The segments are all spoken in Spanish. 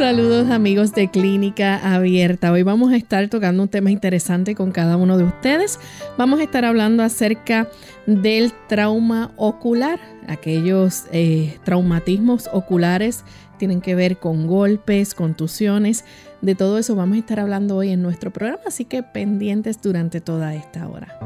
Saludos amigos de Clínica Abierta. Hoy vamos a estar tocando un tema interesante con cada uno de ustedes. Vamos a estar hablando acerca del trauma ocular. Aquellos eh, traumatismos oculares tienen que ver con golpes, contusiones. De todo eso vamos a estar hablando hoy en nuestro programa, así que pendientes durante toda esta hora.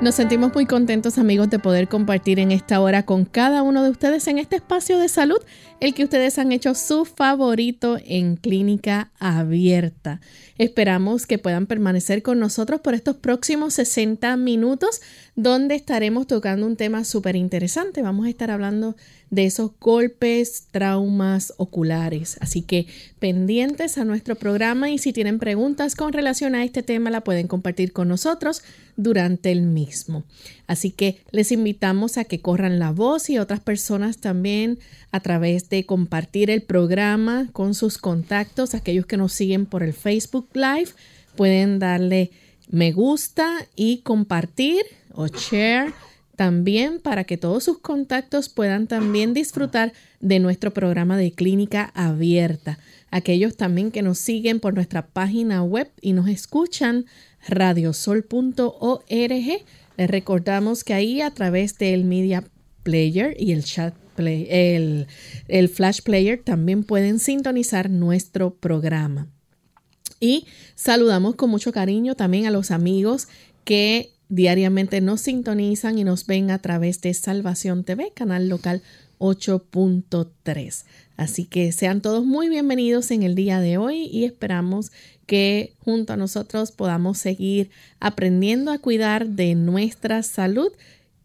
Nos sentimos muy contentos amigos de poder compartir en esta hora con cada uno de ustedes en este espacio de salud, el que ustedes han hecho su favorito en clínica abierta. Esperamos que puedan permanecer con nosotros por estos próximos 60 minutos donde estaremos tocando un tema súper interesante. Vamos a estar hablando de esos golpes, traumas oculares. Así que pendientes a nuestro programa y si tienen preguntas con relación a este tema la pueden compartir con nosotros durante el mismo. Así que les invitamos a que corran la voz y otras personas también a través de compartir el programa con sus contactos, aquellos que nos siguen por el Facebook Live, pueden darle me gusta y compartir o share también para que todos sus contactos puedan también disfrutar de nuestro programa de clínica abierta. Aquellos también que nos siguen por nuestra página web y nos escuchan radiosol.org. Les recordamos que ahí a través del Media Player y el el, el Flash Player también pueden sintonizar nuestro programa. Y saludamos con mucho cariño también a los amigos que Diariamente nos sintonizan y nos ven a través de Salvación TV, canal local 8.3. Así que sean todos muy bienvenidos en el día de hoy y esperamos que junto a nosotros podamos seguir aprendiendo a cuidar de nuestra salud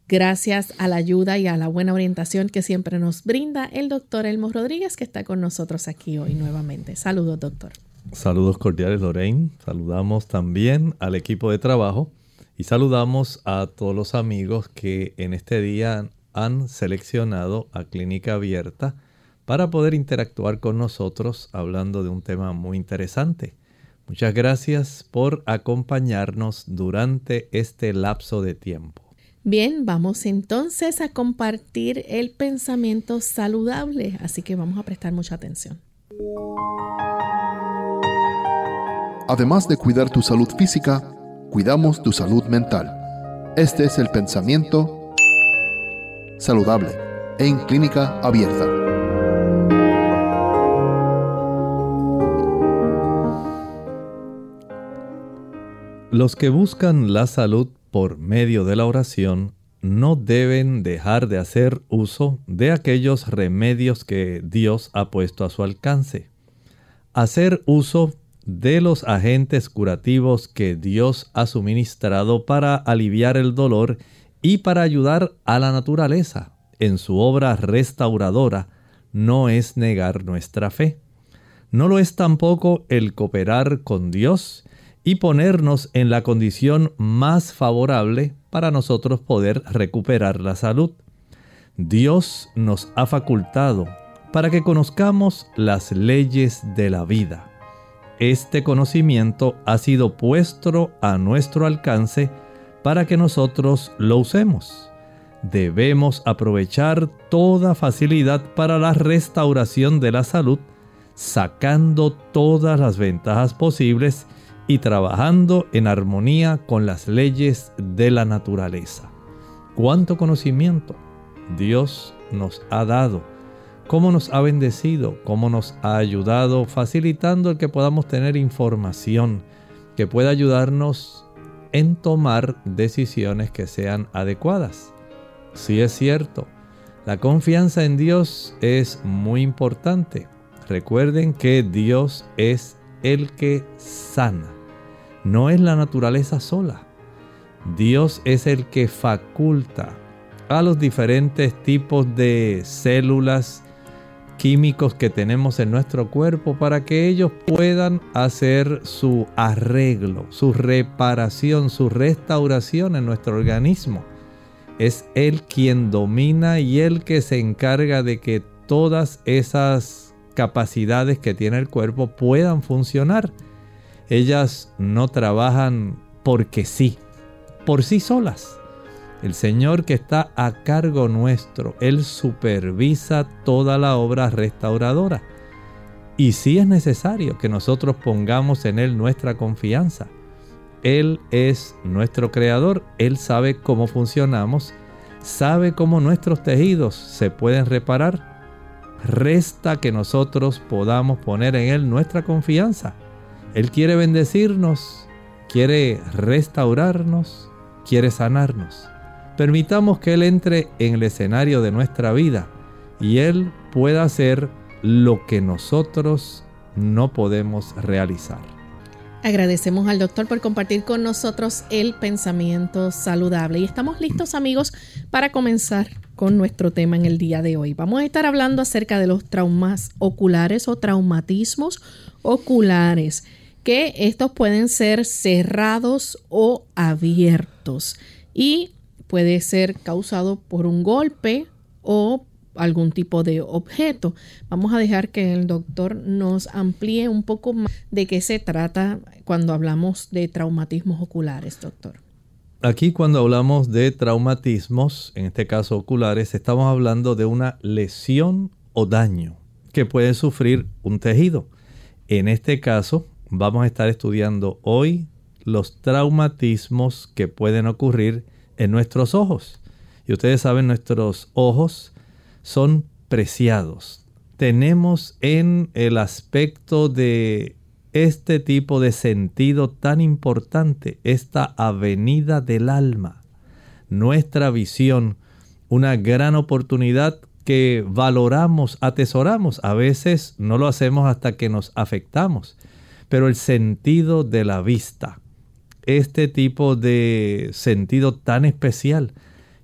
gracias a la ayuda y a la buena orientación que siempre nos brinda el doctor Elmo Rodríguez que está con nosotros aquí hoy nuevamente. Saludos, doctor. Saludos cordiales, Lorraine. Saludamos también al equipo de trabajo y saludamos a todos los amigos que en este día han seleccionado a Clínica Abierta para poder interactuar con nosotros hablando de un tema muy interesante. Muchas gracias por acompañarnos durante este lapso de tiempo. Bien, vamos entonces a compartir el pensamiento saludable, así que vamos a prestar mucha atención. Además de cuidar tu salud física, cuidamos tu salud mental. Este es el pensamiento saludable en clínica abierta. Los que buscan la salud por medio de la oración no deben dejar de hacer uso de aquellos remedios que Dios ha puesto a su alcance. Hacer uso de los agentes curativos que Dios ha suministrado para aliviar el dolor y para ayudar a la naturaleza en su obra restauradora no es negar nuestra fe. No lo es tampoco el cooperar con Dios y ponernos en la condición más favorable para nosotros poder recuperar la salud. Dios nos ha facultado para que conozcamos las leyes de la vida este conocimiento ha sido puesto a nuestro alcance para que nosotros lo usemos. Debemos aprovechar toda facilidad para la restauración de la salud, sacando todas las ventajas posibles y trabajando en armonía con las leyes de la naturaleza. ¿Cuánto conocimiento Dios nos ha dado? Cómo nos ha bendecido, cómo nos ha ayudado, facilitando el que podamos tener información que pueda ayudarnos en tomar decisiones que sean adecuadas. Sí es cierto, la confianza en Dios es muy importante. Recuerden que Dios es el que sana, no es la naturaleza sola. Dios es el que faculta a los diferentes tipos de células químicos que tenemos en nuestro cuerpo para que ellos puedan hacer su arreglo, su reparación, su restauración en nuestro organismo. Es Él quien domina y Él que se encarga de que todas esas capacidades que tiene el cuerpo puedan funcionar. Ellas no trabajan porque sí, por sí solas. El Señor que está a cargo nuestro, Él supervisa toda la obra restauradora. Y si es necesario que nosotros pongamos en Él nuestra confianza. Él es nuestro creador, Él sabe cómo funcionamos, sabe cómo nuestros tejidos se pueden reparar. Resta que nosotros podamos poner en Él nuestra confianza. Él quiere bendecirnos, quiere restaurarnos, quiere sanarnos. Permitamos que Él entre en el escenario de nuestra vida y Él pueda hacer lo que nosotros no podemos realizar. Agradecemos al doctor por compartir con nosotros el pensamiento saludable y estamos listos amigos para comenzar con nuestro tema en el día de hoy. Vamos a estar hablando acerca de los traumas oculares o traumatismos oculares, que estos pueden ser cerrados o abiertos y puede ser causado por un golpe o algún tipo de objeto. Vamos a dejar que el doctor nos amplíe un poco más de qué se trata cuando hablamos de traumatismos oculares, doctor. Aquí cuando hablamos de traumatismos, en este caso oculares, estamos hablando de una lesión o daño que puede sufrir un tejido. En este caso, vamos a estar estudiando hoy los traumatismos que pueden ocurrir en nuestros ojos. Y ustedes saben, nuestros ojos son preciados. Tenemos en el aspecto de este tipo de sentido tan importante, esta avenida del alma, nuestra visión, una gran oportunidad que valoramos, atesoramos. A veces no lo hacemos hasta que nos afectamos, pero el sentido de la vista, este tipo de sentido tan especial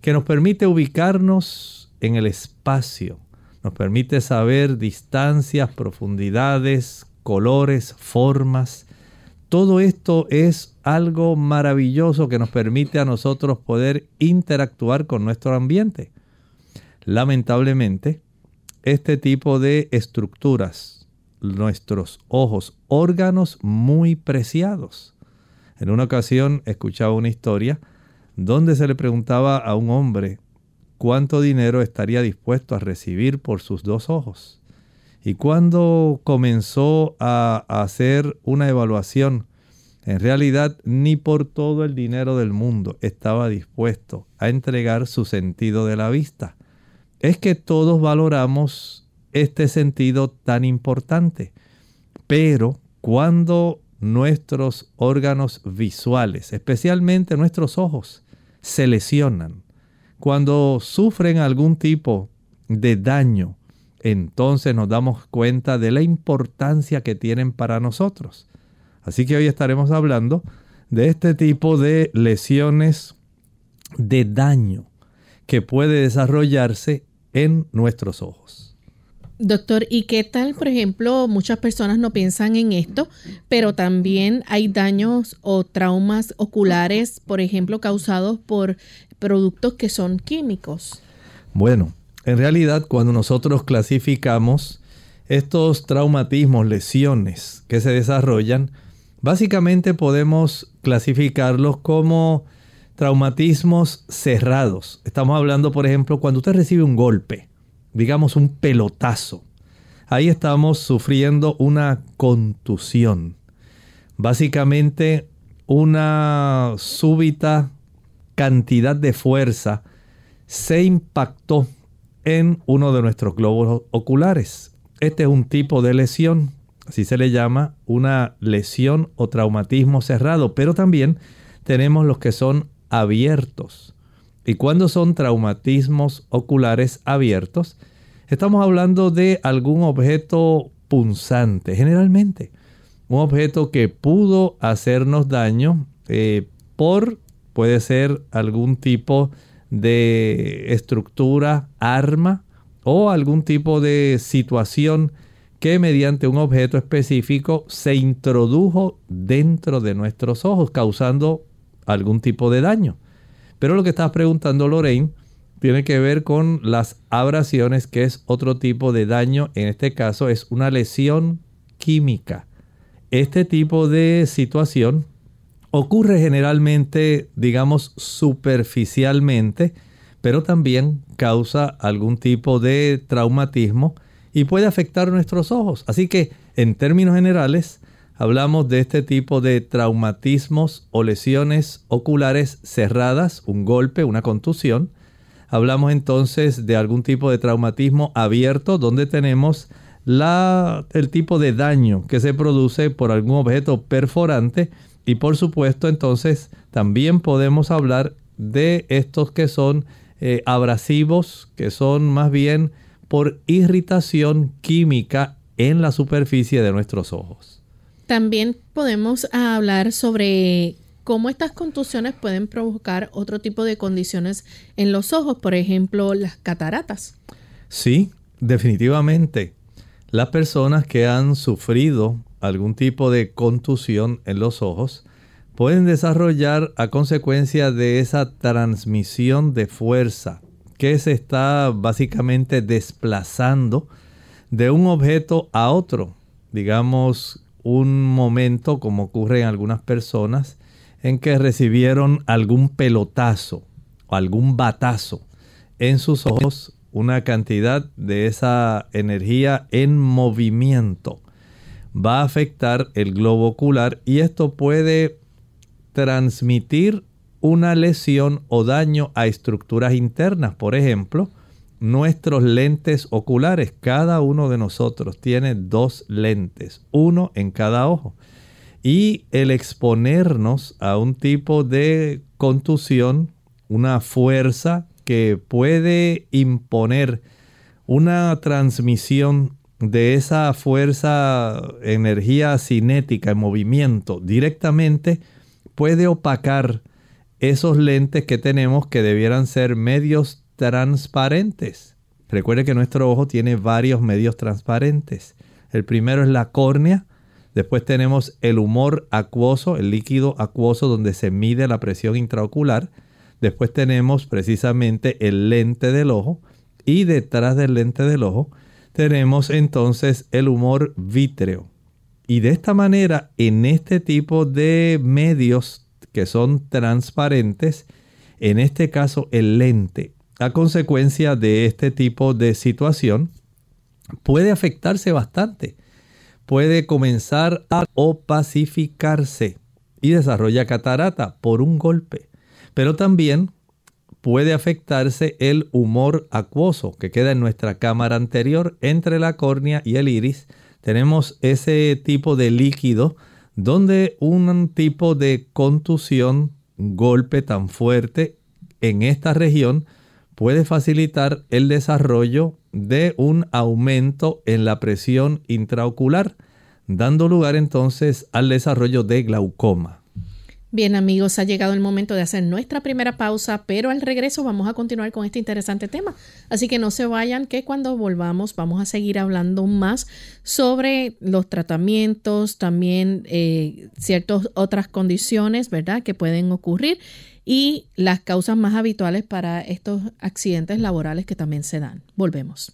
que nos permite ubicarnos en el espacio, nos permite saber distancias, profundidades, colores, formas. Todo esto es algo maravilloso que nos permite a nosotros poder interactuar con nuestro ambiente. Lamentablemente, este tipo de estructuras, nuestros ojos, órganos muy preciados, en una ocasión escuchaba una historia donde se le preguntaba a un hombre cuánto dinero estaría dispuesto a recibir por sus dos ojos. Y cuando comenzó a hacer una evaluación, en realidad ni por todo el dinero del mundo estaba dispuesto a entregar su sentido de la vista. Es que todos valoramos este sentido tan importante, pero cuando nuestros órganos visuales, especialmente nuestros ojos, se lesionan. Cuando sufren algún tipo de daño, entonces nos damos cuenta de la importancia que tienen para nosotros. Así que hoy estaremos hablando de este tipo de lesiones de daño que puede desarrollarse en nuestros ojos. Doctor, ¿y qué tal, por ejemplo, muchas personas no piensan en esto, pero también hay daños o traumas oculares, por ejemplo, causados por productos que son químicos? Bueno, en realidad cuando nosotros clasificamos estos traumatismos, lesiones que se desarrollan, básicamente podemos clasificarlos como traumatismos cerrados. Estamos hablando, por ejemplo, cuando usted recibe un golpe digamos, un pelotazo. Ahí estamos sufriendo una contusión. Básicamente una súbita cantidad de fuerza se impactó en uno de nuestros globos oculares. Este es un tipo de lesión, así se le llama una lesión o traumatismo cerrado, pero también tenemos los que son abiertos. Y cuando son traumatismos oculares abiertos, estamos hablando de algún objeto punzante, generalmente. Un objeto que pudo hacernos daño eh, por puede ser algún tipo de estructura, arma o algún tipo de situación que mediante un objeto específico se introdujo dentro de nuestros ojos causando algún tipo de daño. Pero lo que estás preguntando Lorraine tiene que ver con las abrasiones, que es otro tipo de daño. En este caso es una lesión química. Este tipo de situación ocurre generalmente, digamos, superficialmente, pero también causa algún tipo de traumatismo y puede afectar nuestros ojos. Así que, en términos generales, hablamos de este tipo de traumatismos o lesiones oculares cerradas, un golpe, una contusión. Hablamos entonces de algún tipo de traumatismo abierto donde tenemos la, el tipo de daño que se produce por algún objeto perforante y por supuesto entonces también podemos hablar de estos que son eh, abrasivos, que son más bien por irritación química en la superficie de nuestros ojos. También podemos hablar sobre cómo estas contusiones pueden provocar otro tipo de condiciones en los ojos, por ejemplo, las cataratas. Sí, definitivamente. Las personas que han sufrido algún tipo de contusión en los ojos pueden desarrollar a consecuencia de esa transmisión de fuerza que se está básicamente desplazando de un objeto a otro. Digamos, un momento como ocurre en algunas personas en que recibieron algún pelotazo o algún batazo en sus ojos, una cantidad de esa energía en movimiento va a afectar el globo ocular y esto puede transmitir una lesión o daño a estructuras internas. Por ejemplo, nuestros lentes oculares, cada uno de nosotros tiene dos lentes, uno en cada ojo. Y el exponernos a un tipo de contusión, una fuerza que puede imponer una transmisión de esa fuerza, energía cinética en movimiento directamente, puede opacar esos lentes que tenemos que debieran ser medios transparentes. Recuerde que nuestro ojo tiene varios medios transparentes. El primero es la córnea, después tenemos el humor acuoso, el líquido acuoso donde se mide la presión intraocular, después tenemos precisamente el lente del ojo y detrás del lente del ojo tenemos entonces el humor vítreo. Y de esta manera, en este tipo de medios que son transparentes, en este caso el lente, a consecuencia de este tipo de situación, puede afectarse bastante. Puede comenzar a opacificarse y desarrolla catarata por un golpe. Pero también puede afectarse el humor acuoso que queda en nuestra cámara anterior entre la córnea y el iris. Tenemos ese tipo de líquido donde un tipo de contusión, golpe tan fuerte en esta región puede facilitar el desarrollo de un aumento en la presión intraocular, dando lugar entonces al desarrollo de glaucoma. Bien amigos, ha llegado el momento de hacer nuestra primera pausa, pero al regreso vamos a continuar con este interesante tema. Así que no se vayan, que cuando volvamos vamos a seguir hablando más sobre los tratamientos, también eh, ciertas otras condiciones, ¿verdad?, que pueden ocurrir y las causas más habituales para estos accidentes laborales que también se dan. Volvemos.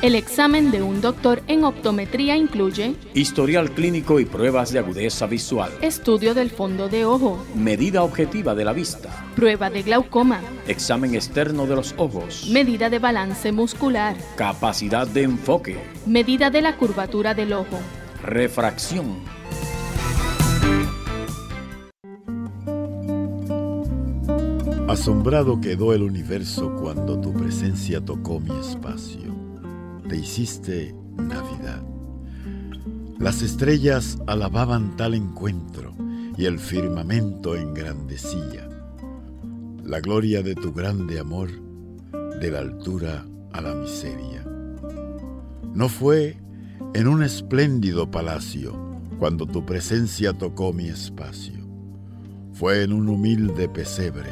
El examen de un doctor en optometría incluye historial clínico y pruebas de agudeza visual, estudio del fondo de ojo, medida objetiva de la vista, prueba de glaucoma, examen externo de los ojos, medida de balance muscular, capacidad de enfoque, medida de la curvatura del ojo, refracción. Asombrado quedó el universo cuando tu presencia tocó mi espacio te hiciste Navidad. Las estrellas alababan tal encuentro y el firmamento engrandecía la gloria de tu grande amor de la altura a la miseria. No fue en un espléndido palacio cuando tu presencia tocó mi espacio. fue en un humilde pesebre,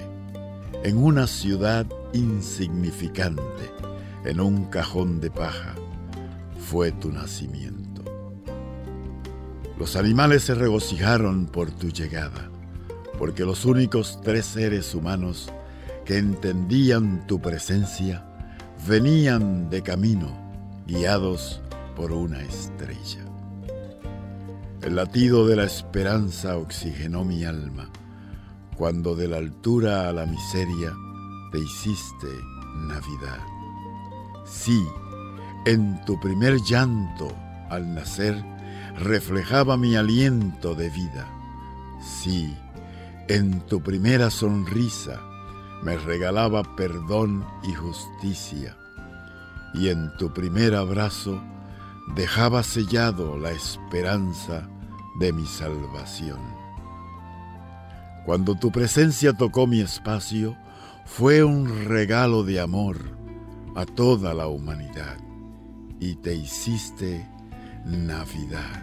en una ciudad insignificante, en un cajón de paja, fue tu nacimiento. Los animales se regocijaron por tu llegada, porque los únicos tres seres humanos que entendían tu presencia venían de camino, guiados por una estrella. El latido de la esperanza oxigenó mi alma, cuando de la altura a la miseria te hiciste Navidad. Sí, en tu primer llanto al nacer reflejaba mi aliento de vida. Sí, en tu primera sonrisa me regalaba perdón y justicia. Y en tu primer abrazo dejaba sellado la esperanza de mi salvación. Cuando tu presencia tocó mi espacio, fue un regalo de amor a toda la humanidad y te hiciste Navidad.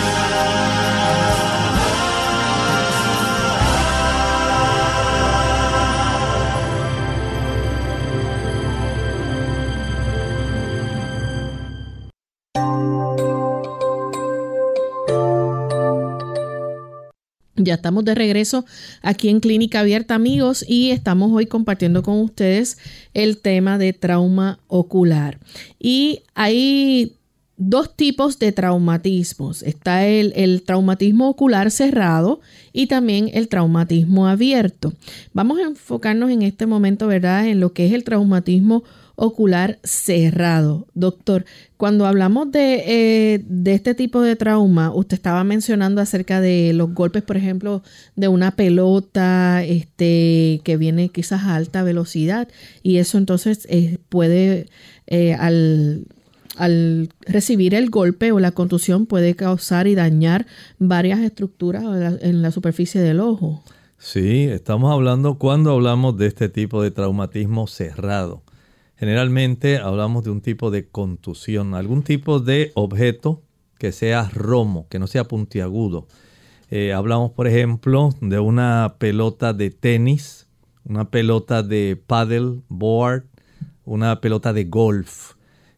Ya estamos de regreso aquí en Clínica Abierta, amigos, y estamos hoy compartiendo con ustedes el tema de trauma ocular. Y hay dos tipos de traumatismos. Está el, traumatismo ocular cerrado y también el traumatismo abierto. Vamos a enfocarnos en este momento, ¿verdad?, en lo que es el traumatismo ocular cerrado. Doctor, cuando hablamos de, eh, de, este tipo de trauma, usted estaba mencionando acerca de los golpes, por ejemplo, de una pelota este, que viene quizás a alta velocidad y eso entonces eh, puede, eh, al, al recibir el golpe o la contusión, puede causar y dañar varias estructuras en la superficie del ojo. Sí, estamos hablando cuando hablamos de este tipo de traumatismo cerrado. Generalmente hablamos de un tipo de contusión, algún tipo de objeto que sea romo, que no sea puntiagudo. Eh, hablamos, por ejemplo, de una pelota de tenis, una pelota de paddle board, una pelota de golf,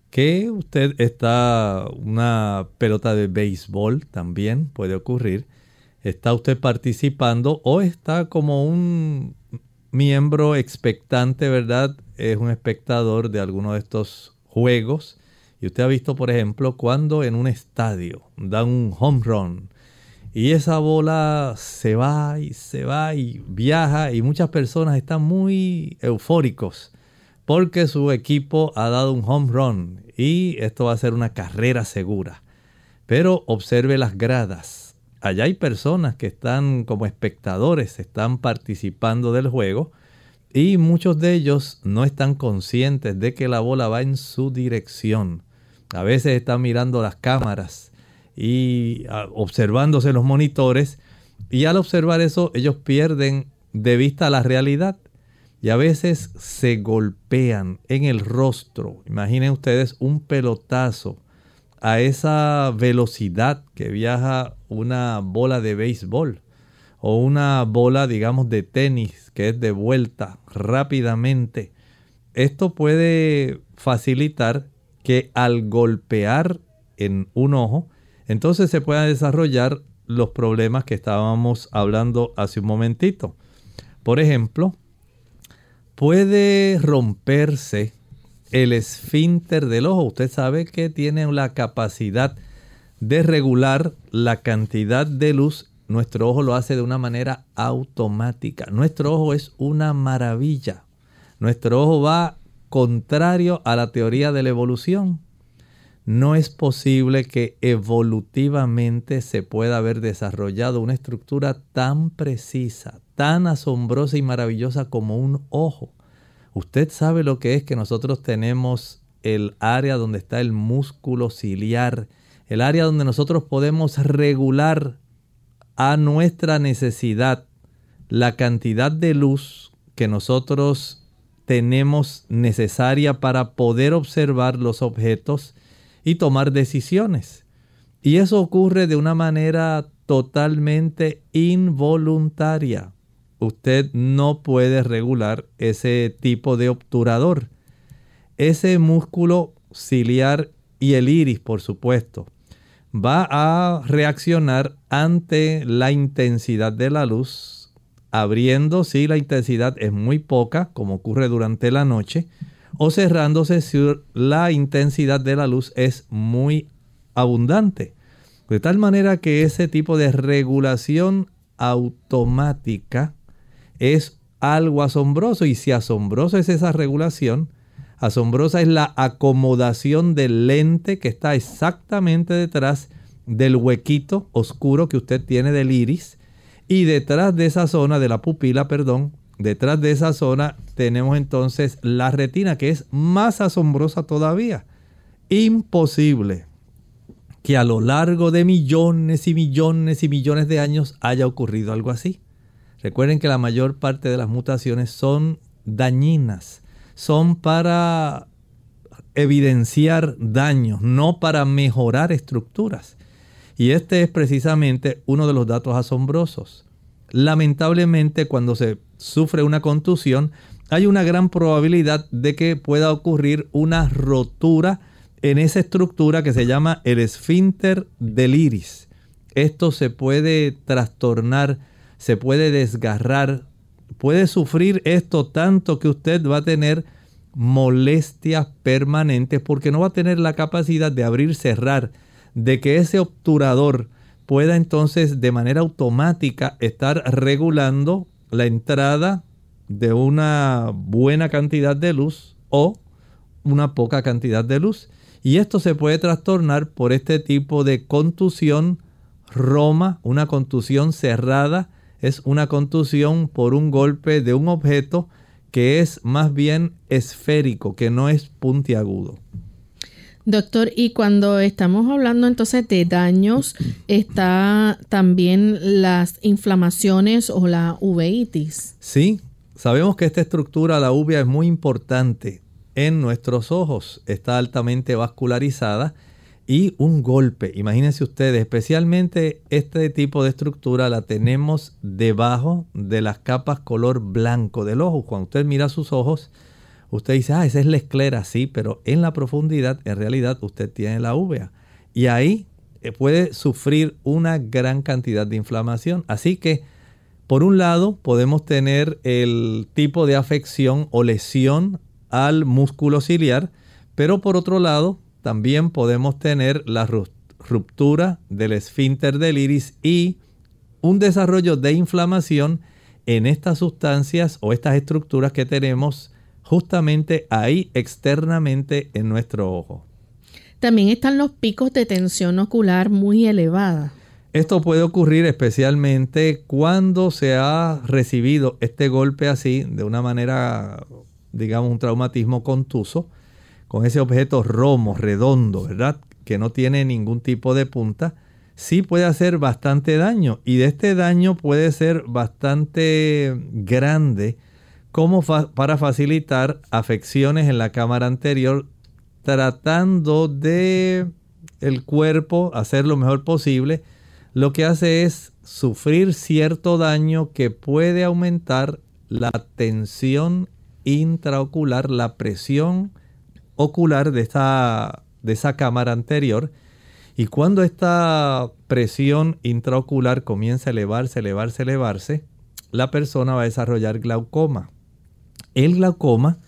que usted está, una pelota de béisbol también puede ocurrir. Está usted participando o está como un miembro expectante, ¿verdad? Es un espectador de alguno de estos juegos. Y usted ha visto, por ejemplo, cuando en un estadio dan un home run y esa bola se va y se va y viaja y muchas personas están muy eufóricos porque su equipo ha dado un home run y esto va a ser una carrera segura. Pero observe las gradas allá hay personas que están como espectadores, están participando del juego y muchos de ellos no están conscientes de que la bola va en su dirección. A veces están mirando las cámaras y observándose los monitores y al observar eso ellos pierden de vista la realidad y a veces se golpean en el rostro. Imaginen ustedes un pelotazo a esa velocidad que viaja una bola de béisbol o una bola, digamos, de tenis que es de vuelta rápidamente. Esto puede facilitar que al golpear en un ojo, entonces se puedan desarrollar los problemas que estábamos hablando hace un momentito. Por ejemplo, puede romperse el esfínter del ojo. Usted sabe que tiene la capacidad de regular la cantidad de luz nuestro ojo lo hace de una manera automática. Nuestro ojo es una maravilla. Nuestro ojo va contrario a la teoría de la evolución. No es posible que evolutivamente se pueda haber desarrollado una estructura tan precisa, tan asombrosa y maravillosa como un ojo. Usted sabe lo que es que nosotros tenemos el área donde está el músculo ciliar, el área donde nosotros podemos regular a nuestra necesidad la cantidad de luz que nosotros tenemos necesaria para poder observar los objetos y tomar decisiones. Y eso ocurre de una manera totalmente involuntaria. Usted no puede regular ese tipo de obturador. Ese músculo ciliar y el iris, por supuesto, va a reaccionar ante la intensidad de la luz, abriendo si la intensidad es muy poca, como ocurre durante la noche, o cerrándose si la intensidad de la luz es muy abundante. De tal manera que ese tipo de regulación automática es algo asombroso y si asombroso es esa regulación, Asombrosa es la acomodación del lente que está exactamente detrás del huequito oscuro que usted tiene del iris. Y detrás de esa zona, de la pupila, perdón, detrás de esa zona tenemos entonces la retina que es más asombrosa todavía. Imposible que a lo largo de millones y millones y millones de años haya ocurrido algo así. Recuerden que la mayor parte de las mutaciones son dañinas son para evidenciar daños, no para mejorar estructuras. Y este es precisamente uno de los datos asombrosos. Lamentablemente cuando se sufre una contusión, hay una gran probabilidad de que pueda ocurrir una rotura en esa estructura que se llama el esfínter del iris. Esto se puede trastornar, se puede desgarrar, puede sufrir esto tanto que usted va a tener molestias permanentes porque no va a tener la capacidad de abrir, cerrar, de que ese obturador pueda entonces de manera automática estar regulando la entrada de una buena cantidad de luz o una poca cantidad de luz. Y esto se puede trastornar por este tipo de contusión roma, una contusión cerrada, es una contusión por un golpe de un objeto que es más bien esférico, que no es puntiagudo. Doctor, y cuando estamos hablando entonces de daños, está también las inflamaciones o la uveitis. Sí, sabemos que esta estructura, la uvea, es muy importante en nuestros ojos. Está altamente vascularizada y un golpe. Imagínense ustedes, especialmente este tipo de estructura la tenemos debajo de las capas color blanco del ojo. Cuando usted mira sus ojos, usted dice, ah, esa es la esclera, sí, pero en la profundidad, en realidad, usted tiene la uvea. Y ahí eh, puede sufrir una gran cantidad de inflamación. Así que, por un lado, podemos tener el tipo de afección o lesión al músculo ciliar, pero por otro lado, también podemos tener la ruptura del esfínter del iris y un desarrollo de inflamación en estas sustancias o estas estructuras que tenemos justamente ahí externamente en nuestro ojo. También están los picos de tensión ocular muy elevada. Esto puede ocurrir especialmente cuando se ha recibido este golpe así de una manera, digamos, un traumatismo contuso con ese objeto romo, redondo, ¿verdad? Que no tiene ningún tipo de punta, sí puede hacer bastante daño. Y de este daño puede ser bastante grande como para facilitar afecciones en la cámara anterior, tratando de el cuerpo hacer lo mejor posible. Lo que hace es sufrir cierto daño que puede aumentar la tensión intraocular, la presión ocular de, esta, de esa cámara anterior. Y cuando esta presión intraocular comienza a elevarse, elevarse, elevarse, la persona va a desarrollar glaucoma. El glaucoma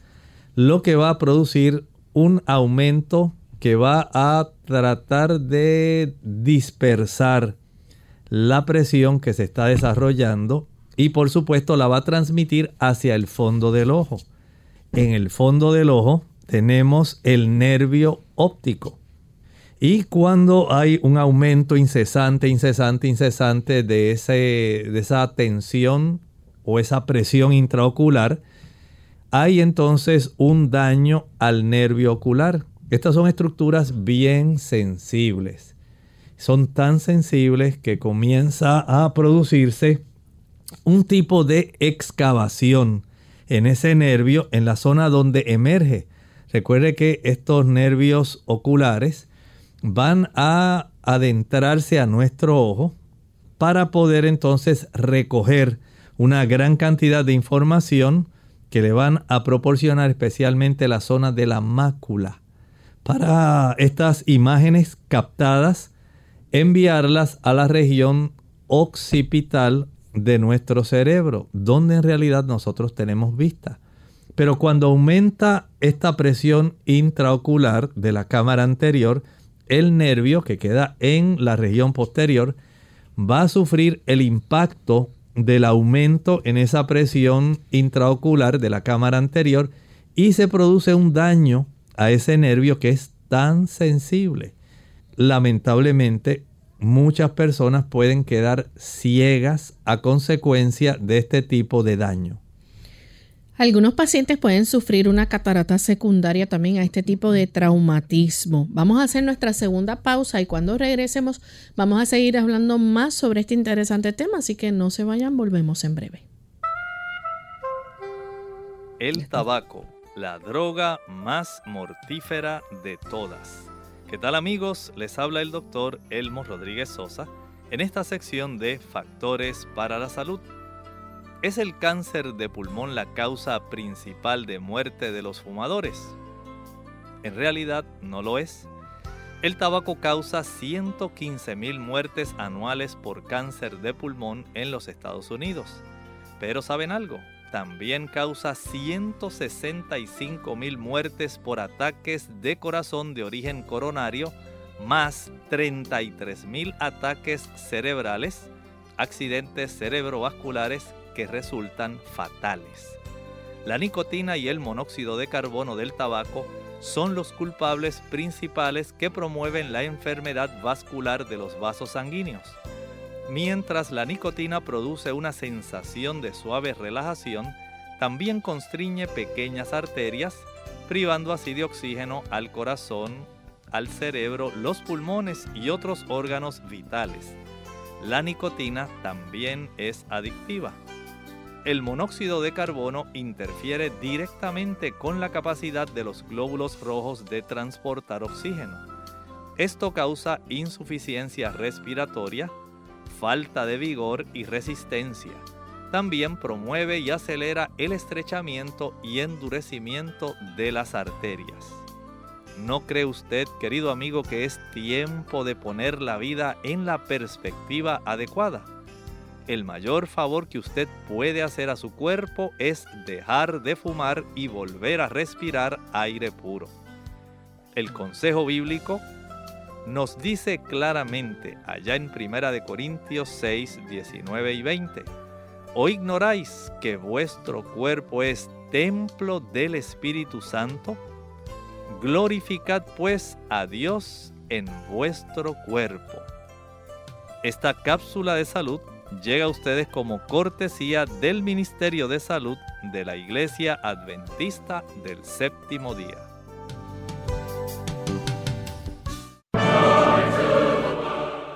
lo que va a producir un aumento que va a tratar de dispersar la presión que se está desarrollando y por supuesto la va a transmitir hacia el fondo del ojo. En el fondo del ojo tenemos el nervio óptico. Y cuando hay un aumento incesante, incesante, incesante de, ese, de esa tensión o esa presión intraocular, hay entonces un daño al nervio ocular. Estas son estructuras bien sensibles. Son tan sensibles que comienza a producirse un tipo de excavación en ese nervio, en la zona donde emerge. Recuerde que estos nervios oculares van a adentrarse a nuestro ojo para poder entonces recoger una gran cantidad de información que le van a proporcionar especialmente la zona de la mácula. Para estas imágenes captadas, enviarlas a la región occipital de nuestro cerebro, donde en realidad nosotros tenemos vista. Pero cuando aumenta esta presión intraocular de la cámara anterior, el nervio que queda en la región posterior va a sufrir el impacto del aumento en esa presión intraocular de la cámara anterior y se produce un daño a ese nervio que es tan sensible. Lamentablemente, muchas personas pueden quedar ciegas a consecuencia de este tipo de daño. Algunos pacientes pueden sufrir una catarata secundaria también a este tipo de traumatismo. Vamos a hacer nuestra segunda pausa y cuando regresemos vamos a seguir hablando más sobre este interesante tema, así que no se vayan, volvemos en breve. El tabaco, la droga más mortífera de todas. ¿Qué tal amigos? Les habla el doctor Elmo Rodríguez Sosa en esta sección de Factores para la Salud. ¿Es el cáncer de pulmón la causa principal de muerte de los fumadores? En realidad no lo es. El tabaco causa 115 mil muertes anuales por cáncer de pulmón en los Estados Unidos. Pero ¿saben algo? también causa 165 mil muertes por ataques de corazón de origen coronario, más 33 mil ataques cerebrales, accidentes cerebrovasculares que resultan fatales. La nicotina y el monóxido de carbono del tabaco son los culpables principales que promueven la enfermedad vascular de los vasos sanguíneos Mientras la nicotina produce una sensación de suave relajación, también constriñe pequeñas arterias, privando así de oxígeno al corazón, al cerebro, los pulmones y otros órganos vitales. La nicotina también es adictiva. El monóxido de carbono interfiere directamente con la capacidad de los glóbulos rojos de transportar oxígeno. Esto causa insuficiencia respiratoria, falta de vigor y resistencia. También promueve y acelera el estrechamiento y endurecimiento de las arterias. ¿No cree usted, querido amigo, que es tiempo de poner la vida en la perspectiva adecuada? El mayor favor que usted puede hacer a su cuerpo es dejar de fumar y volver a respirar aire puro. El consejo bíblico nos dice claramente allá en Primera de Corintios 6, 19 y 20, ¿o ignoráis que vuestro cuerpo es templo del Espíritu Santo? Glorificad pues a Dios en vuestro cuerpo. Esta cápsula de salud llega a ustedes como cortesía del Ministerio de Salud de la Iglesia Adventista del Séptimo Día.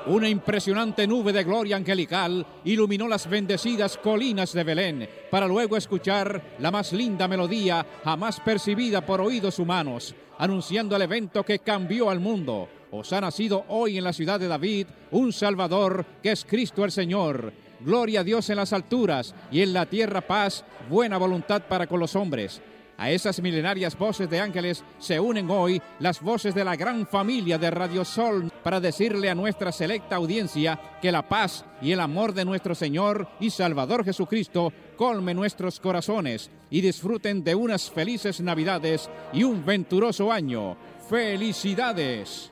Una impresionante nube de gloria angelical iluminó las bendecidas colinas de Belén para luego escuchar la más linda melodía jamás percibida por oídos humanos, anunciando el evento que cambió al mundo. Os ha nacido hoy en la ciudad de David un Salvador que es Cristo el Señor. Gloria a Dios en las alturas y en la tierra paz, buena voluntad para con los hombres. A esas milenarias voces de ángeles se unen hoy las voces de la gran familia de Radio Sol para decirle a nuestra selecta audiencia que la paz y el amor de nuestro Señor y Salvador Jesucristo colme nuestros corazones y disfruten de unas felices Navidades y un venturoso año. ¡Felicidades!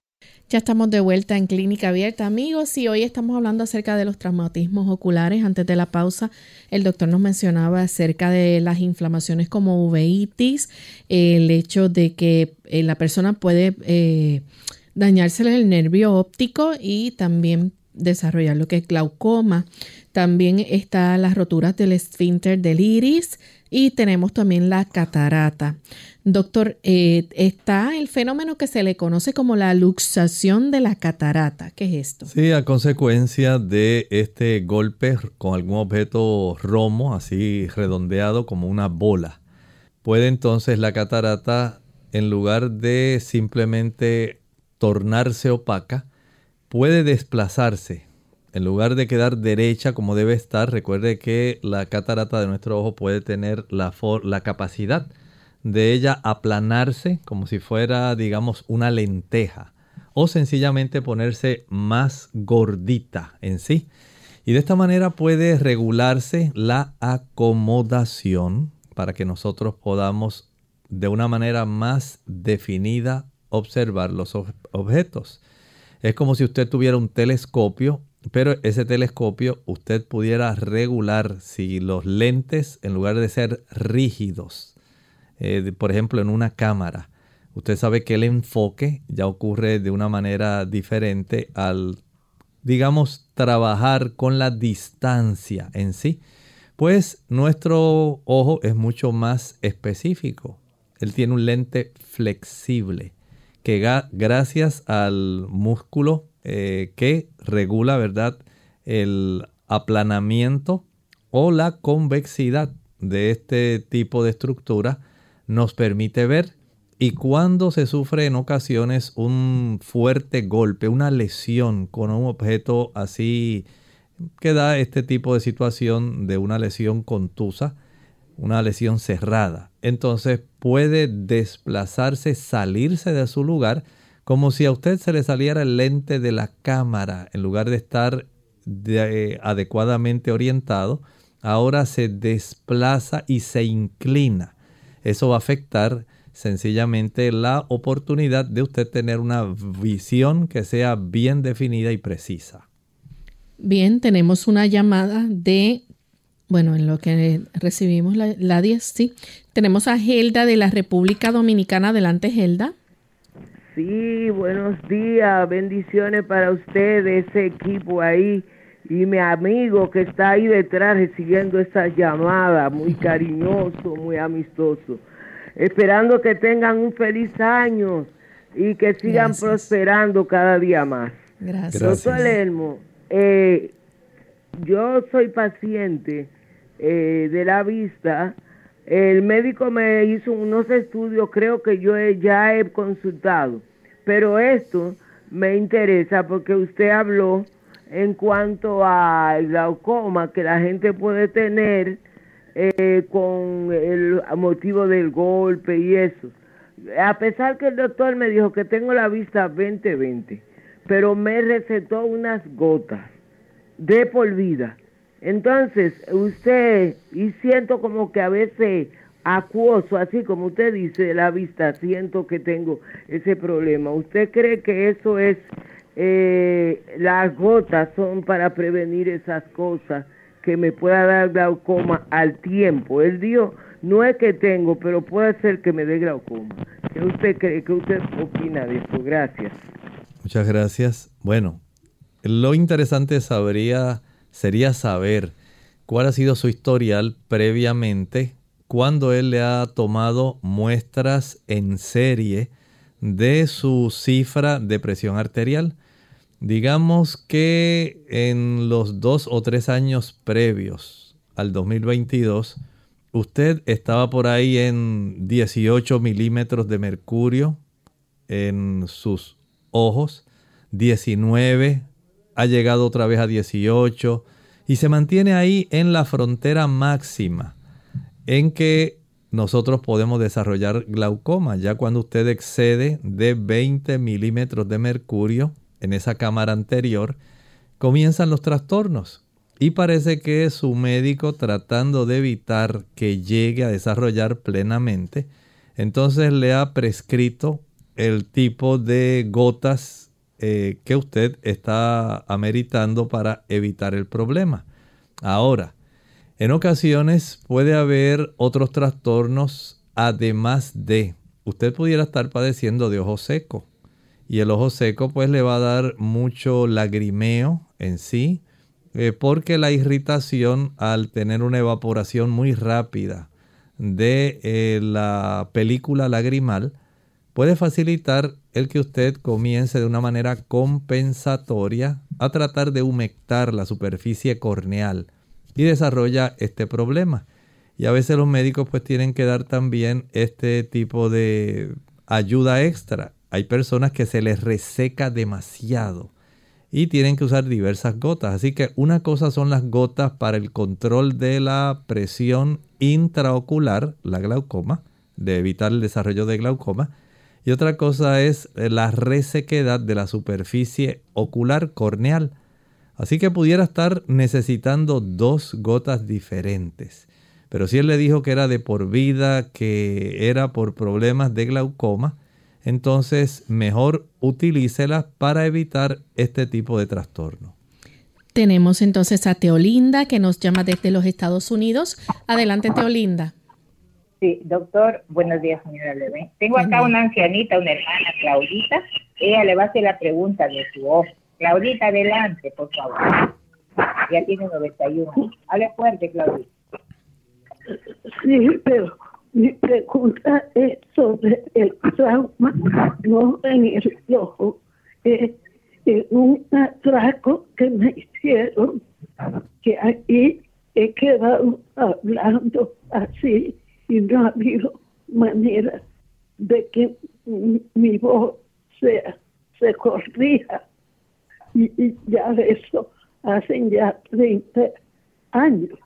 Ya estamos de vuelta en Clínica Abierta, amigos, y hoy estamos hablando acerca de los traumatismos oculares. Antes de la pausa, el doctor nos mencionaba acerca de las inflamaciones como uveitis, el hecho de que eh, la persona puede eh, dañarse el nervio óptico y también desarrollar lo que es glaucoma. También está las roturas del esfínter del iris y tenemos también la catarata. Doctor, eh, está el fenómeno que se le conoce como la luxación de la catarata. ¿Qué es esto? Sí, a consecuencia de este golpe con algún objeto romo, así redondeado como una bola. Puede entonces la catarata, en lugar de simplemente tornarse opaca, puede desplazarse. En lugar de quedar derecha como debe estar, recuerde que la catarata de nuestro ojo puede tener la, la capacidad de ella aplanarse como si fuera, digamos, una lenteja o sencillamente ponerse más gordita en sí. Y de esta manera puede regularse la acomodación para que nosotros podamos de una manera más definida observar los objetos. Es como si usted tuviera un telescopio, pero ese telescopio usted pudiera regular si los lentes, en lugar de ser rígidos, eh, por ejemplo, en una cámara. Usted sabe que el enfoque ya ocurre de una manera diferente al, digamos, trabajar con la distancia en sí. Pues nuestro ojo es mucho más específico. Él tiene un lente flexible que gracias al músculo eh, que regula, ¿verdad? El aplanamiento o la convexidad de este tipo de estructura, nos permite ver y cuando se sufre en ocasiones un fuerte golpe, una lesión con un objeto así que da este tipo de situación de una lesión contusa, una lesión cerrada. Entonces puede desplazarse, salirse de su lugar, como si a usted se le saliera el lente de la cámara, en lugar de estar adecuadamente orientado, ahora se desplaza y se inclina. Eso va a afectar sencillamente la oportunidad de usted tener una visión que sea bien definida y precisa. Bien, tenemos una llamada de, bueno, en lo que recibimos la, 10, sí. Tenemos a Gelda de la República Dominicana. Adelante, Gelda. Sí, buenos días, bendiciones para ustedes, ese equipo ahí y mi amigo que está ahí detrás recibiendo esa llamada, muy cariñoso, muy amistoso, esperando que tengan un feliz año y que sigan prosperando cada día más. Gracias. Doctor Elmo, eh, yo soy paciente eh, de la vista. El médico me hizo unos estudios, creo que yo ya he consultado, pero esto me interesa porque usted habló en cuanto al glaucoma que la gente puede tener eh, con el motivo del golpe y eso. A pesar que el doctor me dijo que tengo la vista 20-20, pero me recetó unas gotas de por vida. Entonces, usted, y siento como que a veces acuoso, así como usted dice, la vista, siento que tengo ese problema. ¿Usted cree que eso es eh, las gotas son para prevenir esas cosas que me pueda dar glaucoma al tiempo. Él dijo, no es que tengo, pero puede ser que me dé glaucoma. ¿Qué usted cree? ¿Qué usted opina de eso? Gracias. Muchas gracias. Bueno, lo interesante sabría, sería saber cuál ha sido su historial previamente cuando él le ha tomado muestras en serie de su cifra de presión arterial. Digamos que en los dos o tres años previos al 2022, usted estaba por ahí en 18 milímetros de mercurio en sus ojos, 19, ha llegado otra vez a 18 y se mantiene ahí en la frontera máxima en que nosotros podemos desarrollar glaucoma. Ya cuando usted excede de 20 milímetros de mercurio en esa cámara anterior, comienzan los trastornos. Y parece que su médico tratando de evitar que llegue a desarrollar plenamente, entonces le ha prescrito el tipo de gotas eh, que usted está ameritando para evitar el problema. Ahora, en ocasiones puede haber otros trastornos además de, usted pudiera estar padeciendo de ojo seco y el ojo seco pues le va a dar mucho lagrimeo en sí, eh, porque la irritación al tener una evaporación muy rápida de eh, la película lagrimal puede facilitar el que usted comience de una manera compensatoria a tratar de humectar la superficie corneal y desarrolla este problema. Y a veces los médicos pues tienen que dar también este tipo de ayuda extra hay personas que se les reseca demasiado y tienen que usar diversas gotas. Así que una cosa son las gotas para el control de la presión intraocular, la glaucoma, de evitar el desarrollo de glaucoma. Y otra cosa es la resequedad de la superficie ocular corneal. Así que pudiera estar necesitando dos gotas diferentes. Pero si él le dijo que era de por vida, que era por problemas de glaucoma, entonces mejor utilícela para evitar este tipo de trastorno. Tenemos entonces a Teolinda que nos llama desde los Estados Unidos. Adelante, Teolinda. Sí, doctor, buenos días, señora Leve. Tengo acá una ancianita, una hermana, Claudita. Ella le va a hacer la pregunta de su ojo. Claudita, adelante, por favor. Ya tiene 91. Hable fuerte, Claudita. Sí, pero mi pregunta es sobre el trauma, no en el ojo, eh, en un atraco que me hicieron, que ahí he quedado hablando así y no ha habido manera de que mi voz sea, se corrija. Y, y ya eso hacen ya 30 años.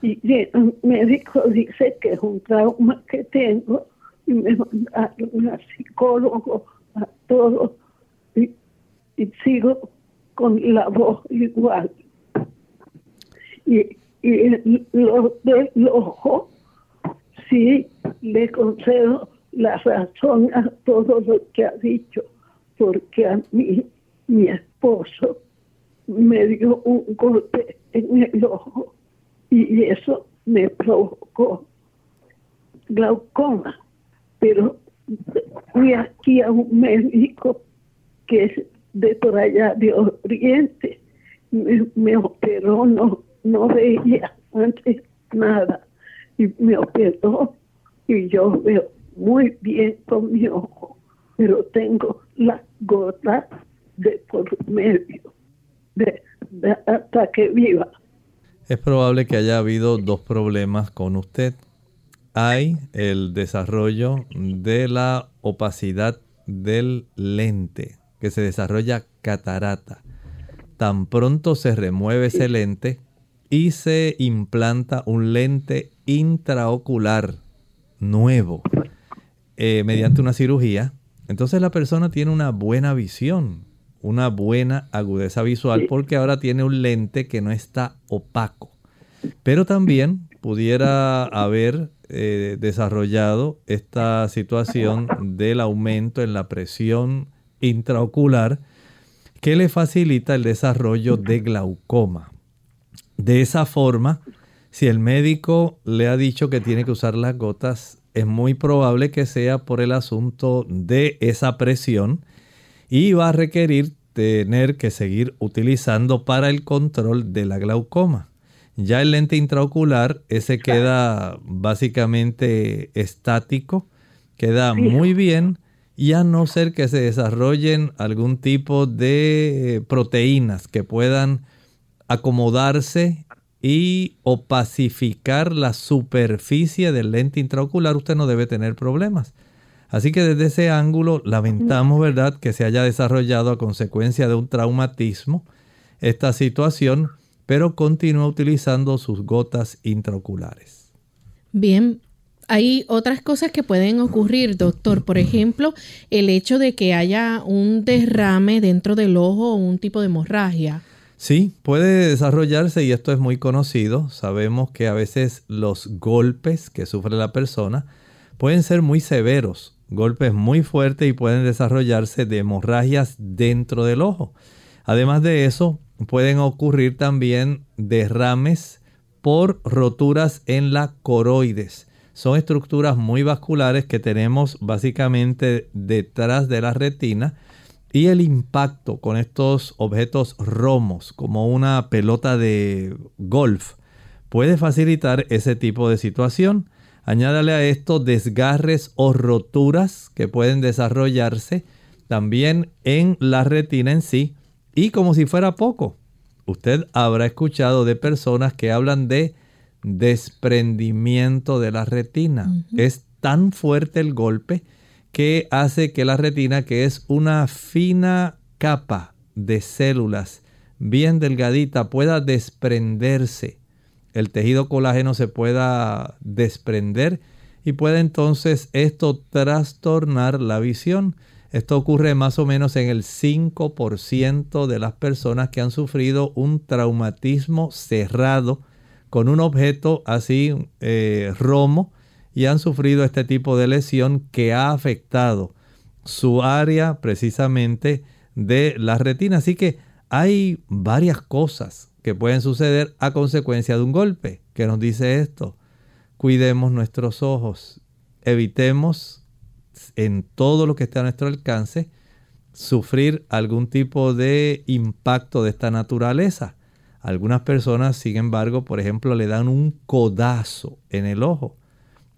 Y el médico dice que es un trauma que tengo y me mandaron a psicólogo, a todo, y, sigo con la voz igual. Y, y lo del ojo, sí le concedo la razón a todo lo que ha dicho, porque a mí, mi esposo, me dio un golpe en el ojo y eso me provocó glaucoma. Pero fui aquí a un médico que es de por allá de Oriente, me, operó, no, no veía antes nada, y me operó y yo veo muy bien con mi ojo, pero tengo la gota de por medio, de hasta que viva es probable que haya habido dos problemas con usted. Hay el desarrollo de la opacidad del lente, que se desarrolla catarata. Tan pronto se remueve ese lente y se implanta un lente intraocular nuevo eh, mediante una cirugía, entonces la persona tiene una buena visión una buena agudeza visual porque ahora tiene un lente que no está opaco. Pero también pudiera haber eh, desarrollado esta situación del aumento en la presión intraocular que le facilita el desarrollo de glaucoma. De esa forma, si el médico le ha dicho que tiene que usar las gotas, es muy probable que sea por el asunto de esa presión y va a requerir tener que seguir utilizando para el control de la glaucoma. Ya el lente intraocular, ese queda básicamente estático, queda muy bien y a no ser que se desarrollen algún tipo de proteínas que puedan acomodarse y opacificar la superficie del lente intraocular, usted no debe tener problemas. Así que desde ese ángulo lamentamos, ¿verdad?, que se haya desarrollado a consecuencia de un traumatismo esta situación, pero continúa utilizando sus gotas intraoculares. Bien, hay otras cosas que pueden ocurrir, doctor. Por ejemplo, el hecho de que haya un derrame dentro del ojo o un tipo de hemorragia. Sí, puede desarrollarse y esto es muy conocido. Sabemos que a veces los golpes que sufre la persona pueden ser muy severos, golpes muy fuertes y pueden desarrollarse de hemorragias dentro del ojo. Además de eso, pueden ocurrir también derrames por roturas en la coroides. Son estructuras muy vasculares que tenemos básicamente detrás de la retina y el impacto con estos objetos romos, como una pelota de golf, puede facilitar ese tipo de situación. Añádale a esto desgarres o roturas que pueden desarrollarse también en la retina en sí. Y como si fuera poco, usted habrá escuchado de personas que hablan de desprendimiento de la retina. Es tan fuerte el golpe que hace que la retina, que es una fina capa de células bien delgadita, pueda desprenderse. El tejido colágeno se pueda desprender y puede entonces esto trastornar la visión. Esto ocurre más o menos en el 5% de las personas que han sufrido un traumatismo cerrado con un objeto así eh, romo y han sufrido este tipo de lesión que ha afectado su área precisamente de la retina. Así que hay varias cosas pueden suceder a consecuencia de un golpe. que nos dice esto? Cuidemos nuestros ojos, evitemos en todo lo que esté a nuestro alcance sufrir algún tipo de impacto de esta naturaleza. Algunas personas, sin embargo, por ejemplo, le dan un codazo en el ojo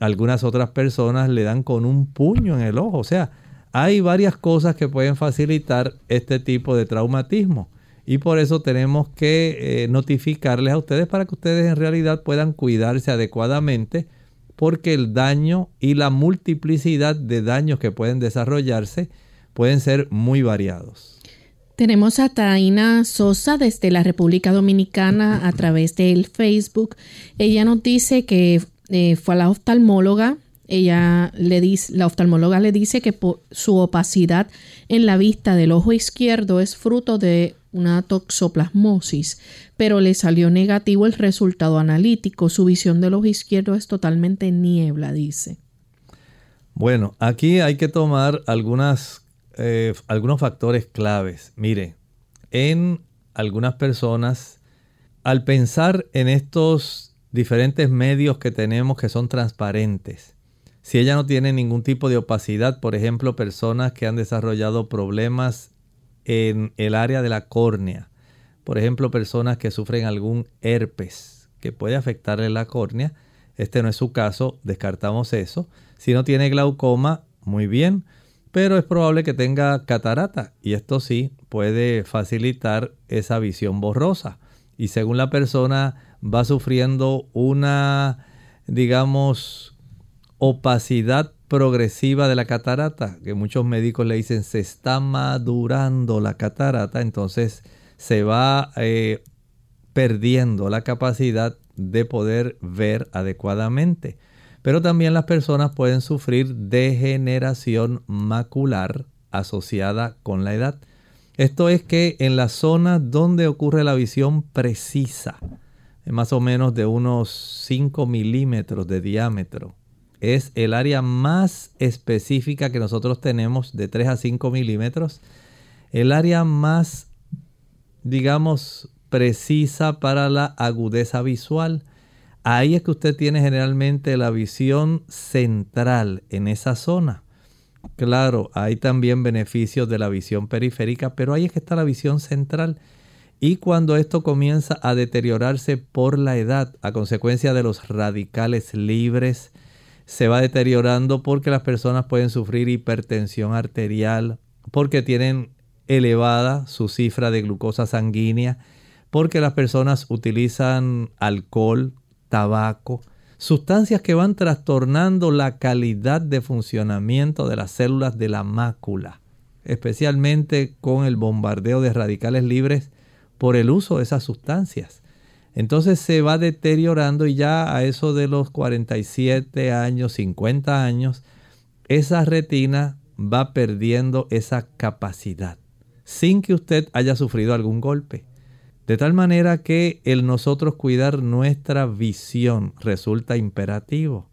algunas otras personas le dan con un puño en el ojo. O sea, hay varias cosas que pueden facilitar este tipo de traumatismo. Y por eso tenemos que eh, notificarles a ustedes para que ustedes en realidad puedan cuidarse adecuadamente porque el daño y la multiplicidad de daños que pueden desarrollarse pueden ser muy variados. Tenemos a Taina Sosa desde la República Dominicana a través del Facebook. Ella nos dice que eh, fue a la oftalmóloga. Ella le dice, la oftalmóloga le dice que su opacidad en la vista del ojo izquierdo es fruto de una toxoplasmosis, pero le salió negativo el resultado analítico. Su visión del ojo izquierdo es totalmente niebla, dice. Bueno, aquí hay que tomar algunas, eh, algunos factores claves. Mire, en algunas personas, al pensar en estos diferentes medios que tenemos que son transparentes. Si ella no tiene ningún tipo de opacidad, por ejemplo, personas que han desarrollado problemas en el área de la córnea, por ejemplo, personas que sufren algún herpes que puede afectarle la córnea, este no es su caso, descartamos eso. Si no tiene glaucoma, muy bien, pero es probable que tenga catarata y esto sí puede facilitar esa visión borrosa. Y según la persona va sufriendo una, digamos, opacidad progresiva de la catarata, que muchos médicos le dicen se está madurando la catarata, entonces se va eh, perdiendo la capacidad de poder ver adecuadamente. Pero también las personas pueden sufrir degeneración macular asociada con la edad. Esto es que en la zona donde ocurre la visión precisa, más o menos de unos 5 milímetros de diámetro. Es el área más específica que nosotros tenemos de 3 a 5 milímetros. El área más, digamos, precisa para la agudeza visual. Ahí es que usted tiene generalmente la visión central en esa zona. Claro, hay también beneficios de la visión periférica, pero ahí es que está la visión central. Y cuando esto comienza a deteriorarse por la edad a consecuencia de los radicales libres, se va deteriorando porque las personas pueden sufrir hipertensión arterial, porque tienen elevada su cifra de glucosa sanguínea, porque las personas utilizan alcohol, tabaco, sustancias que van trastornando la calidad de funcionamiento de las células de la mácula, especialmente con el bombardeo de radicales libres por el uso de esas sustancias. Entonces se va deteriorando y ya a eso de los 47 años, 50 años, esa retina va perdiendo esa capacidad sin que usted haya sufrido algún golpe. De tal manera que el nosotros cuidar nuestra visión resulta imperativo.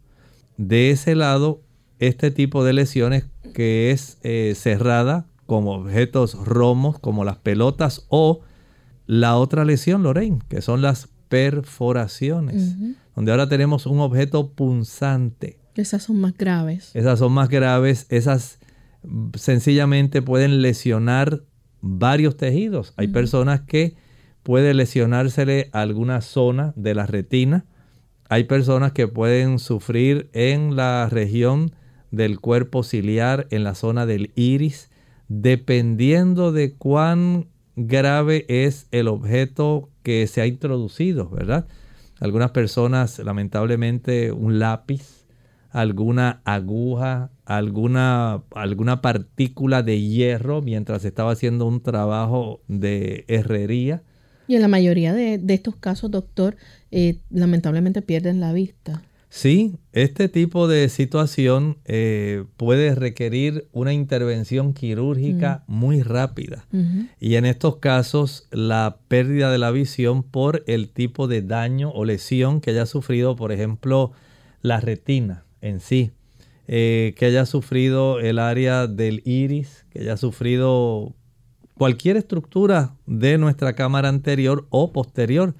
De ese lado, este tipo de lesiones que es eh, cerrada como objetos romos, como las pelotas o la otra lesión, Lorraine, que son las perforaciones, donde ahora tenemos un objeto punzante. Esas son más graves. Esas son más graves, esas sencillamente pueden lesionar varios tejidos. Hay personas que puede lesionársele alguna zona de la retina. Hay personas que pueden sufrir en la región del cuerpo ciliar, en la zona del iris, dependiendo de cuán grave es el objeto que se ha introducido, ¿verdad? Algunas personas, lamentablemente, un lápiz, alguna aguja, alguna, alguna partícula de hierro mientras estaba haciendo un trabajo de herrería. Y en la mayoría de, estos casos, doctor, eh, lamentablemente pierden la vista. Sí, este tipo de situación eh, puede requerir una intervención quirúrgica mm. muy rápida. Y en estos casos, la pérdida de la visión por el tipo de daño o lesión que haya sufrido, por ejemplo, la retina en sí, eh, que haya sufrido el área del iris, que haya sufrido cualquier estructura de nuestra cámara anterior o posterior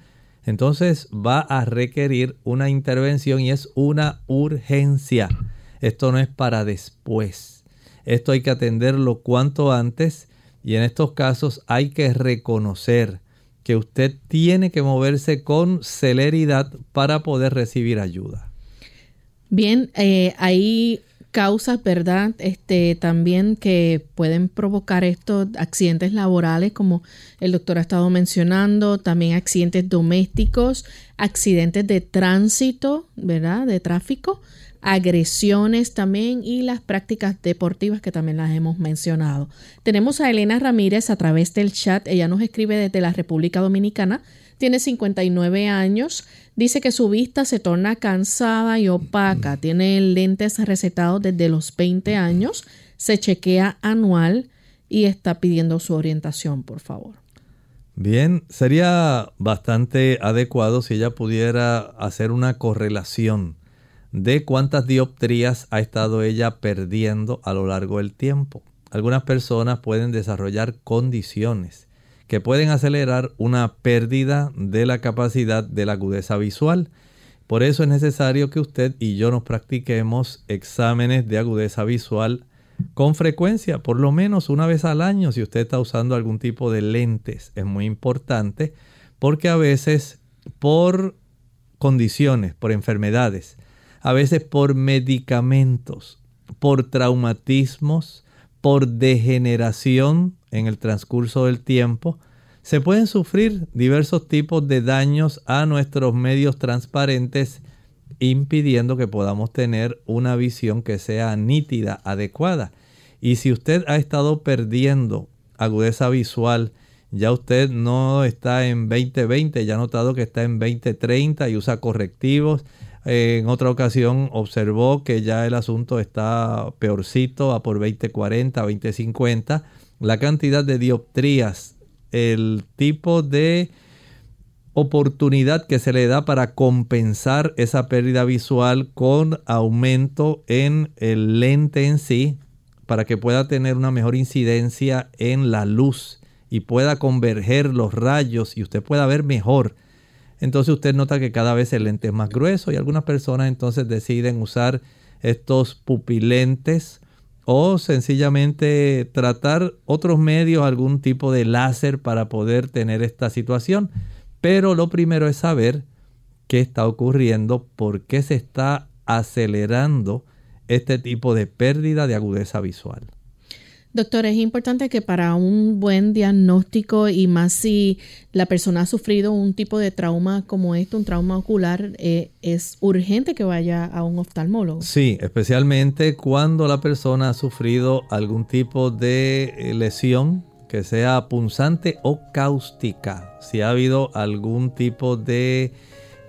entonces va a requerir una intervención y es una urgencia. Esto no es para después. Esto hay que atenderlo cuanto antes y en estos casos hay que reconocer que usted tiene que moverse con celeridad para poder recibir ayuda. Bien, eh, hay causas, ¿verdad? Este, también que pueden provocar estos accidentes laborales, como el doctor ha estado mencionando, también accidentes domésticos, accidentes de tránsito, ¿verdad? De tráfico, agresiones también y las prácticas deportivas que también las hemos mencionado. Tenemos a Elena Ramírez a través del chat, ella nos escribe desde la República Dominicana tiene 59 años, dice que su vista se torna cansada y opaca, tiene lentes recetados desde los 20 años, se chequea anual y está pidiendo su orientación, por favor. Bien, sería bastante adecuado si ella pudiera hacer una correlación de cuántas dioptrías ha estado ella perdiendo a lo largo del tiempo. Algunas personas pueden desarrollar condiciones que pueden acelerar una pérdida de la capacidad de la agudeza visual. Por eso es necesario que usted y yo nos practiquemos exámenes de agudeza visual con frecuencia, por lo menos una vez al año si usted está usando algún tipo de lentes. Es muy importante porque a veces por condiciones, por enfermedades, a veces por medicamentos, por traumatismos, por degeneración en el transcurso del tiempo, se pueden sufrir diversos tipos de daños a nuestros medios transparentes, impidiendo que podamos tener una visión que sea nítida, adecuada. Y si usted ha estado perdiendo agudeza visual, ya usted no está en 2020, ya ha notado que está en 2030 y usa correctivos. En otra ocasión observó que ya el asunto está peorcito, va por 2040, 2050 la cantidad de dioptrías, el tipo de oportunidad que se le da para compensar esa pérdida visual con aumento en el lente en sí, para que pueda tener una mejor incidencia en la luz y pueda converger los rayos y usted pueda ver mejor. Entonces usted nota que cada vez el lente es más grueso y algunas personas entonces deciden usar estos pupilentes o sencillamente tratar otros medios, algún tipo de láser para poder tener esta situación. Pero lo primero es saber qué está ocurriendo, por qué se está acelerando este tipo de pérdida de agudeza visual. Doctor, es importante que para un buen diagnóstico y más si la persona ha sufrido un tipo de trauma como este, un trauma ocular, eh, es urgente que vaya a un oftalmólogo. Sí, especialmente cuando la persona ha sufrido algún tipo de eh, lesión que sea punzante o cáustica. Si ha habido algún tipo de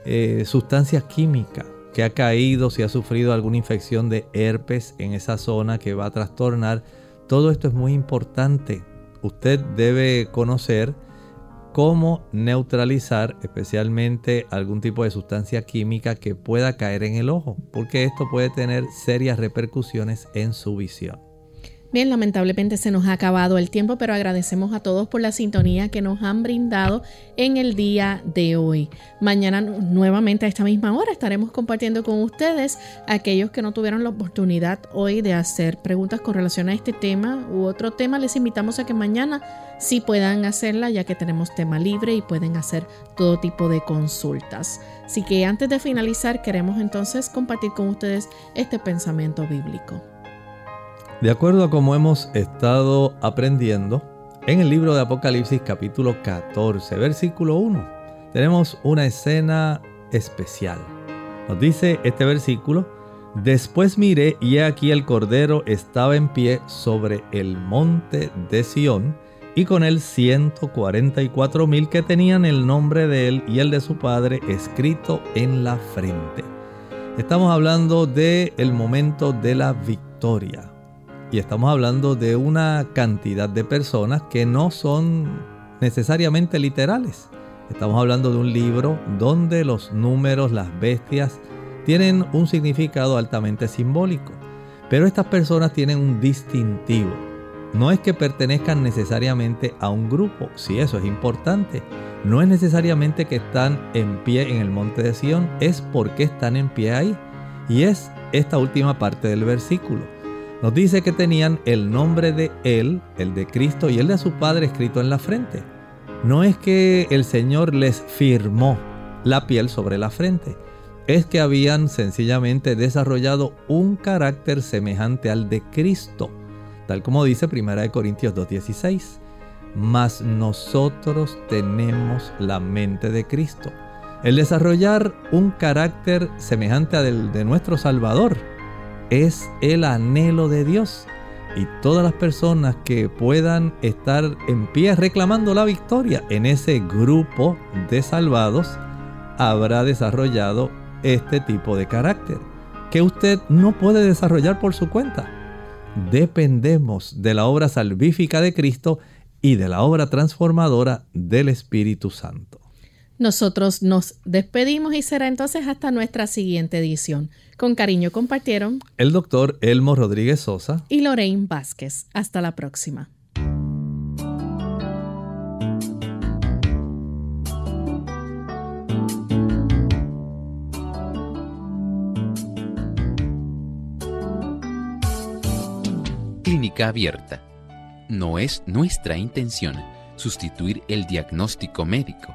eh, sustancia química que ha caído, si ha sufrido alguna infección de herpes en esa zona que va a trastornar todo esto es muy importante. Usted debe conocer cómo neutralizar especialmente algún tipo de sustancia química que pueda caer en el ojo, porque esto puede tener serias repercusiones en su visión. Bien, lamentablemente se nos ha acabado el tiempo, pero agradecemos a todos por la sintonía que nos han brindado en el día de hoy. Mañana nuevamente a esta misma hora estaremos compartiendo con ustedes aquellos que no tuvieron la oportunidad hoy de hacer preguntas con relación a este tema u otro tema. Les invitamos a que mañana sí puedan hacerla ya que tenemos tema libre y pueden hacer todo tipo de consultas. Así que antes de finalizar queremos entonces compartir con ustedes este pensamiento bíblico. De acuerdo a como hemos estado aprendiendo, en el libro de Apocalipsis capítulo 14, versículo 1, tenemos una escena especial. Nos dice este versículo, después miré y aquí el Cordero estaba en pie sobre el monte de Sión y con él 144 mil que tenían el nombre de él y el de su padre escrito en la frente. Estamos hablando del el momento de la victoria y estamos hablando de una cantidad de personas que no son necesariamente literales. Estamos hablando de un libro donde los números, las bestias, tienen un significado altamente simbólico. Pero estas personas tienen un distintivo. No es que pertenezcan necesariamente a un grupo, si eso es importante. No es necesariamente que están en pie en el monte de Sión, es porque están en pie ahí. Y es esta última parte del versículo nos dice que tenían el nombre de Él, el de Cristo y el de su Padre escrito en la frente. No es que el Señor les firmó la piel sobre la frente, es que habían sencillamente desarrollado un carácter semejante al de Cristo, tal como dice 1 Corintios 2.16. Mas nosotros tenemos la mente de Cristo. El desarrollar un carácter semejante al de nuestro Salvador es el anhelo de Dios. Y todas las personas que puedan estar en pie reclamando la victoria en ese grupo de salvados, habrá desarrollado este tipo de carácter, que usted no puede desarrollar por su cuenta. Dependemos de la obra salvífica de Cristo y de la obra transformadora del Espíritu Santo. Nosotros nos despedimos y será entonces hasta nuestra siguiente edición. Con cariño compartieron el doctor Elmo Rodríguez Sosa y Lorraine Vázquez. Hasta la próxima. Clínica abierta. No es nuestra intención sustituir el diagnóstico médico